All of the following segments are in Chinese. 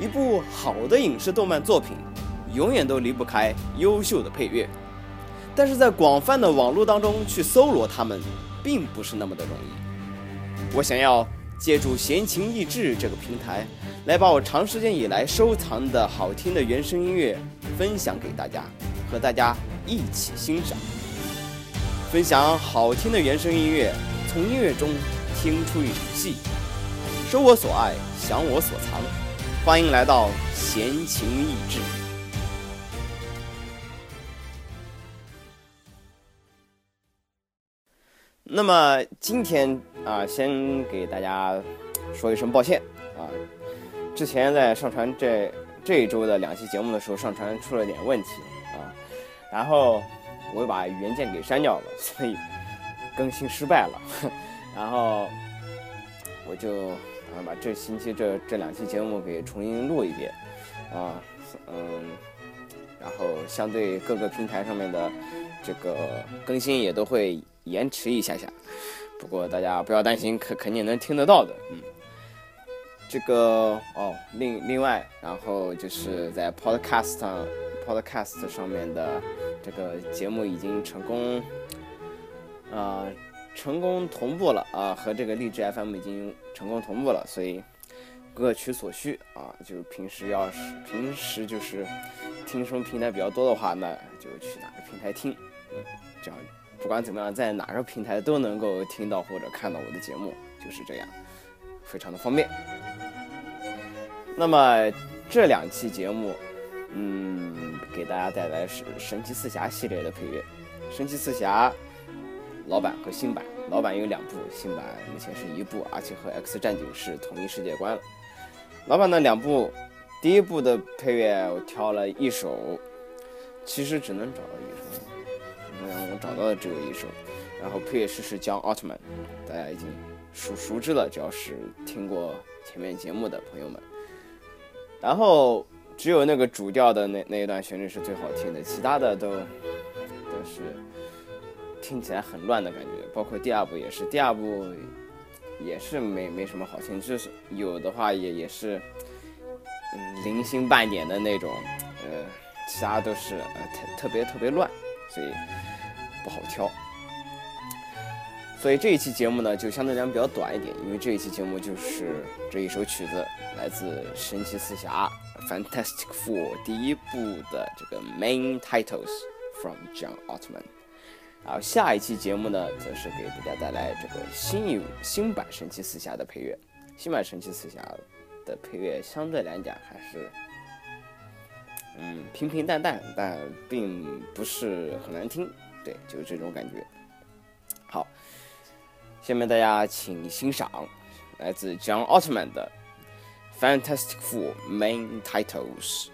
一部好的影视动漫作品，永远都离不开优秀的配乐。但是在广泛的网络当中去搜罗它们，并不是那么的容易。我想要借助闲情逸致这个平台，来把我长时间以来收藏的好听的原声音乐分享给大家，和大家一起欣赏。分享好听的原声音乐，从音乐中听出一场戏，收我所爱，享我所藏。欢迎来到闲情逸致。那么今天啊，先给大家说一声抱歉啊，之前在上传这这一周的两期节目的时候，上传出了点问题啊，然后。我又把原件给删掉了，所以更新失败了。然后我就啊把这星期这这两期节目给重新录一遍啊，嗯，然后相对各个平台上面的这个更新也都会延迟一下下。不过大家不要担心，肯肯定能听得到的。嗯，这个哦，另另外，然后就是在 Podcast Podcast 上面的。这个节目已经成功，啊，成功同步了啊，和这个励志 FM 已经成功同步了，所以各取所需啊。就平时要是平时就是听什么平台比较多的话，那就去哪个平台听，这样不管怎么样，在哪个平台都能够听到或者看到我的节目，就是这样，非常的方便。那么这两期节目。嗯，给大家带来是神奇四侠系列的配乐。神奇四侠老版和新版，老版有两部，新版目前是一部，而且和 X 战警是统一世界观了。老版的两部，第一部的配乐我挑了一首，其实只能找到一首，嗯，我找到的只有一首。然后配乐师是江奥特曼，大家已经熟熟知了，只要是听过前面节目的朋友们。然后。只有那个主调的那那一段旋律是最好听的，其他的都都是听起来很乱的感觉。包括第二部也是，第二部也是没没什么好听，就是有的话也也是嗯零星半点的那种，呃，其他都是呃特特别特别乱，所以不好挑。所以这一期节目呢，就相对来讲比较短一点，因为这一期节目就是这一首曲子，来自神奇四侠。Fantastic Four 第一部的这个 Main Titles from John Altman，然后下一期节目呢，则是给大家带来这个新一新版神奇四侠的配乐。新版神奇四侠的配乐相对来讲还是，嗯，平平淡淡，但并不是很难听。对，就是这种感觉。好，下面大家请欣赏来自 John Altman 的。Fantastic Four main titles.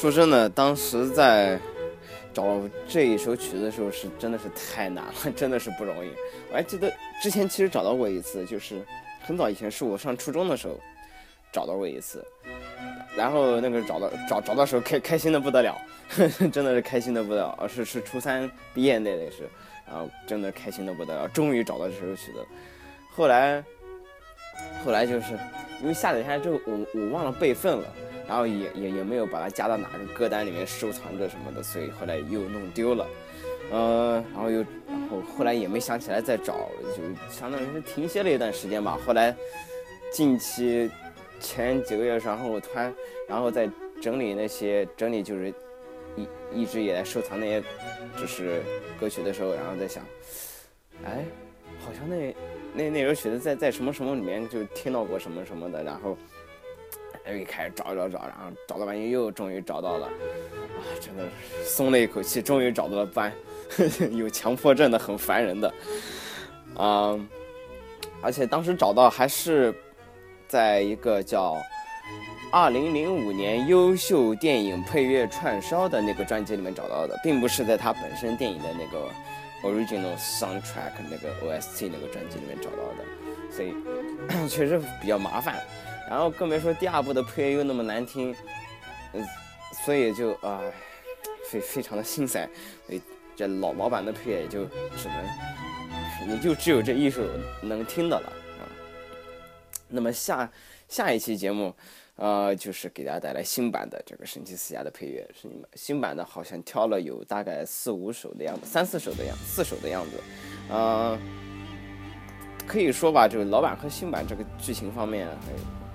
说真的，当时在找这一首曲子的时候，是真的是太难了，真的是不容易。我还记得之前其实找到过一次，就是很早以前，是我上初中的时候找到过一次。然后那个找到找找到时候开开心的不得了，真的是开心的不得了。是是初三毕业那那是，然后真的开心的不得了，终于找到这首曲子。后来后来就是因为下载下来之后，我我忘了备份了。然后也也也没有把它加到哪个歌单里面收藏着什么的，所以后来又弄丢了，呃，然后又然后后来也没想起来再找，就相当于是停歇了一段时间吧。后来近期前几个月，然后我突然然后在整理那些整理就是一一直以来收藏那些就是歌曲的时候，然后在想，哎，好像那那那首曲子在在什么什么里面就听到过什么什么的，然后。又开始找找找，然后找到半天又终于找到了，啊，真的松了一口气，终于找到了班，有强迫症的很烦人的，啊，而且当时找到还是在一个叫二零零五年优秀电影配乐串烧的那个专辑里面找到的，并不是在他本身电影的那个 original soundtrack 那个 OST 那个专辑里面找到的，所以 确实比较麻烦。然后更别说第二部的配乐又那么难听，嗯，所以就啊，非非常的心塞。所以这老老版的配乐也就只能，也就只有这一首能听的了啊。那么下下一期节目，呃，就是给大家带来新版的这个神奇四侠的配乐。是你们新版的，好像挑了有大概四五首的样子，三四首的样，四首的样子。嗯，可以说吧，就是老版和新版这个剧情方面。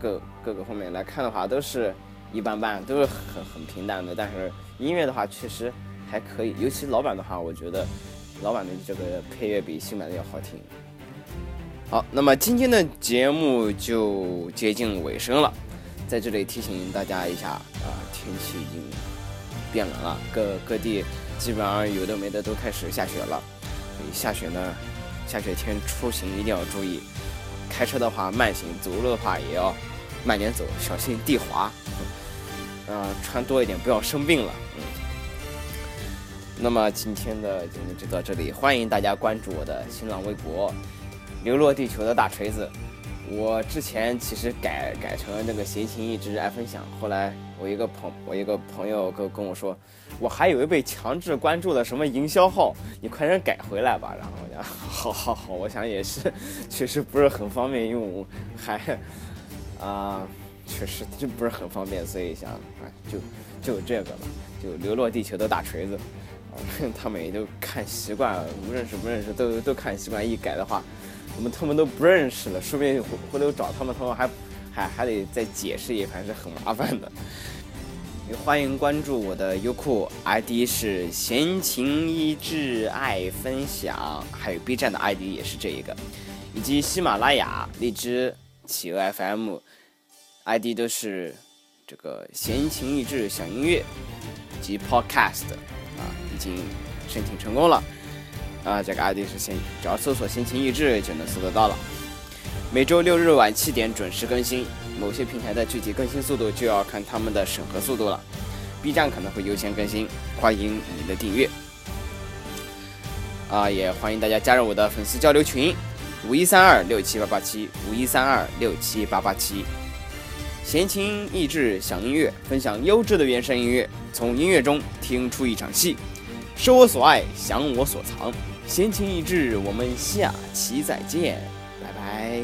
各各个方面来看的话，都是一般般，都是很很平淡的。但是音乐的话，确实还可以。尤其老版的话，我觉得老版的这个配乐比新版的要好听。好，那么今天的节目就接近尾声了，在这里提醒大家一下啊，天气已经变冷了，各各地基本上有的没的都开始下雪了。所以下雪呢，下雪天出行一定要注意，开车的话慢行，走路的话也要。慢点走，小心地滑。嗯，穿多一点，不要生病了。嗯。那么今天的节目就到这里，欢迎大家关注我的新浪微博“流落地球的大锤子”。我之前其实改改成了那个闲情逸致爱分享，后来我一个朋我一个朋友跟跟我说，我还以为被强制关注了什么营销号，你快点改回来吧。然后我讲，好好好，我想也是，确实不是很方便用，还。啊，确实就不是很方便，所以想啊，就就这个吧，就流落地球的大锤子，啊，他们也都看习惯了，无认识不认识都都看习惯，一改的话，我们他们都不认识了，说不定回回头找他们，他们还还还得再解释一番，是很麻烦的。也欢迎关注我的优酷，ID 是闲情逸致爱分享，还有 B 站的 ID 也是这一个，以及喜马拉雅、荔枝。企鹅 FM，ID 都是这个闲情逸致想音乐及 Podcast 啊，已经申请成功了啊，这个 ID 是闲，只要搜索闲情逸致就能搜得到了。每周六日晚七点准时更新，某些平台的具体更新速度就要看他们的审核速度了。B 站可能会优先更新，欢迎你的订阅啊，也欢迎大家加入我的粉丝交流群。五一三二六七八八七，五一三二六七八八七，闲情逸致享音乐，分享优质的原声音乐，从音乐中听出一场戏，收我所爱，享我所藏，闲情逸致，我们下期再见，拜拜。